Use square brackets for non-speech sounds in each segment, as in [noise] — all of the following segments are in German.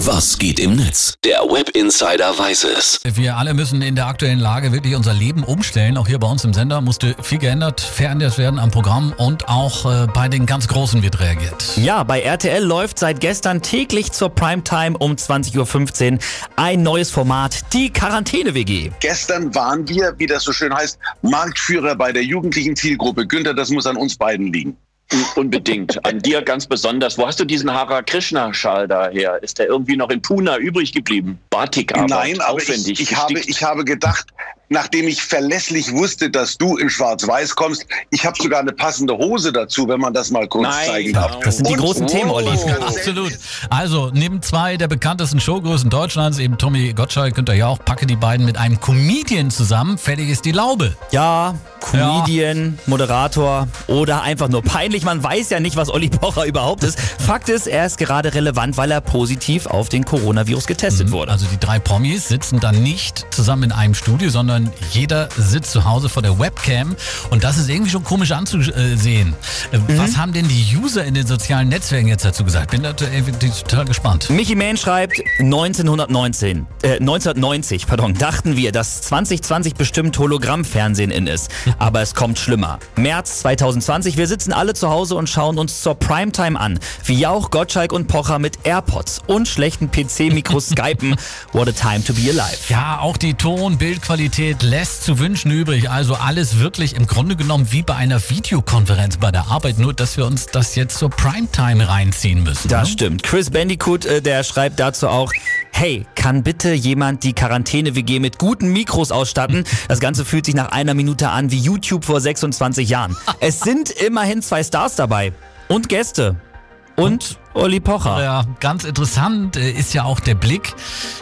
Was geht im Netz? Der Web Insider weiß es. Wir alle müssen in der aktuellen Lage wirklich unser Leben umstellen. Auch hier bei uns im Sender musste viel geändert, verändert werden am Programm und auch äh, bei den ganz Großen wird reagiert. Ja, bei RTL läuft seit gestern täglich zur Primetime um 20.15 Uhr ein neues Format, die Quarantäne-WG. Gestern waren wir, wie das so schön heißt, Marktführer bei der jugendlichen Zielgruppe. Günther, das muss an uns beiden liegen. Unbedingt. An dir ganz besonders. Wo hast du diesen Hara Krishna-Schal daher? Ist der irgendwie noch in Pune übrig geblieben? Batik-Arbeit, Nein, aber aufwendig. ich, ich, habe, ich habe gedacht, nachdem ich verlässlich wusste, dass du in Schwarz-Weiß kommst, ich habe sogar eine passende Hose dazu, wenn man das mal kurz Nein, zeigen darf. Das sind die Und- großen Themen, Olli. Oh. [laughs] Absolut. Also, neben zwei der bekanntesten Showgrößen Deutschlands, eben Tommy Gottschalk, Günther Jauch, packe die beiden mit einem Comedian zusammen. Fertig ist die Laube. Ja, Comedian, Moderator oder einfach nur peinlich. Man weiß ja nicht, was Olli Pocher überhaupt ist. Fakt ist, er ist gerade relevant, weil er positiv auf den Coronavirus getestet wurde. Also die drei Promis sitzen dann nicht zusammen in einem Studio, sondern jeder sitzt zu Hause vor der Webcam und das ist irgendwie schon komisch anzusehen. Äh, Was haben denn die User in den sozialen Netzwerken jetzt dazu gesagt? Bin da total gespannt. Michi Mann schreibt, 1919, äh, 1990, pardon, dachten wir, dass 2020 bestimmt Hologrammfernsehen in ist. [laughs] Aber es kommt schlimmer. März 2020, wir sitzen alle zu Hause und schauen uns zur Primetime an. Wie Jauch, Gottschalk und Pocher mit AirPods und schlechten PC-Mikros [laughs] skypen. What a time to be alive. Ja, auch die Ton-Bildqualität lässt zu wünschen übrig. Also alles wirklich im Grunde genommen wie bei einer Videokonferenz bei der Arbeit, nur dass wir uns das jetzt zur Primetime reinziehen müssen. Das ne? stimmt. Chris Bandicoot, äh, der schreibt dazu auch, hey, kann bitte jemand die Quarantäne-WG mit guten Mikros ausstatten? [laughs] Das Ganze fühlt sich nach einer Minute an wie YouTube vor 26 Jahren. Es sind immerhin zwei Stars dabei. Und Gäste. Und Olli Pocher. Ja, ganz interessant äh, ist ja auch der Blick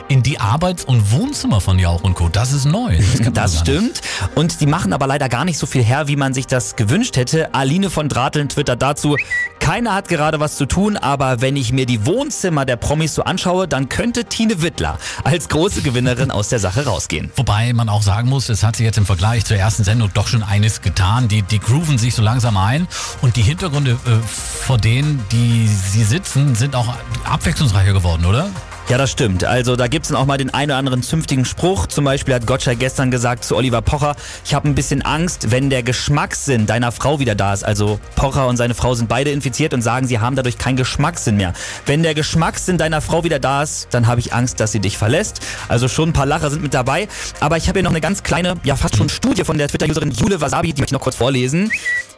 in die Arbeits- und Wohnzimmer von Jauch und Co. Das ist neu. Das, Das stimmt. Und die machen aber leider gar nicht so viel her, wie man sich das gewünscht hätte. Aline von Drateln twittert dazu, keiner hat gerade was zu tun, aber wenn ich mir die Wohnzimmer der Promis so anschaue, dann könnte Tine Wittler als große Gewinnerin aus der Sache rausgehen. Wobei man auch sagen muss, es hat sich jetzt im Vergleich zur ersten Sendung doch schon eines getan. Die, die grooven sich so langsam ein und die Hintergründe, äh, vor denen die sie sitzen, sind auch abwechslungsreicher geworden, oder? Ja, das stimmt. Also da gibt's dann auch mal den einen oder anderen zünftigen Spruch. Zum Beispiel hat Gottschalk gestern gesagt zu Oliver Pocher, ich habe ein bisschen Angst, wenn der Geschmackssinn deiner Frau wieder da ist. Also Pocher und seine Frau sind beide infiziert und sagen, sie haben dadurch keinen Geschmackssinn mehr. Wenn der Geschmackssinn deiner Frau wieder da ist, dann habe ich Angst, dass sie dich verlässt. Also schon ein paar Lacher sind mit dabei. Aber ich habe hier noch eine ganz kleine, ja fast schon Studie von der Twitter-Userin Jule Wasabi, die möchte ich noch kurz vorlesen.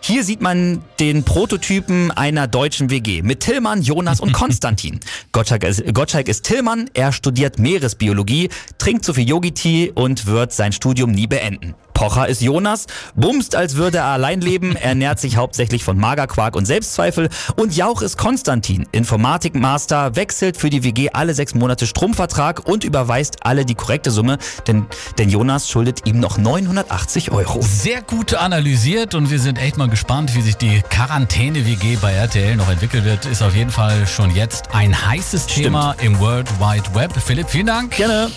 Hier sieht man den Prototypen einer deutschen WG mit Tillmann, Jonas und [laughs] Konstantin. Gottschalk ist, Gottschalk ist Tillmann, er studiert Meeresbiologie, trinkt zu viel Yogi-Tee und wird sein Studium nie beenden. Pocher ist Jonas, bumst, als würde er allein leben, ernährt sich hauptsächlich von Magerquark und Selbstzweifel. Und Jauch ist Konstantin, Informatikmaster, wechselt für die WG alle sechs Monate Stromvertrag und überweist alle die korrekte Summe, denn, denn Jonas schuldet ihm noch 980 Euro. Sehr gut analysiert und wir sind echt mal gespannt, wie sich die Quarantäne-WG bei RTL noch entwickelt wird. Ist auf jeden Fall schon jetzt ein heißes Thema im World Wide Web. Philipp, vielen Dank. Gerne.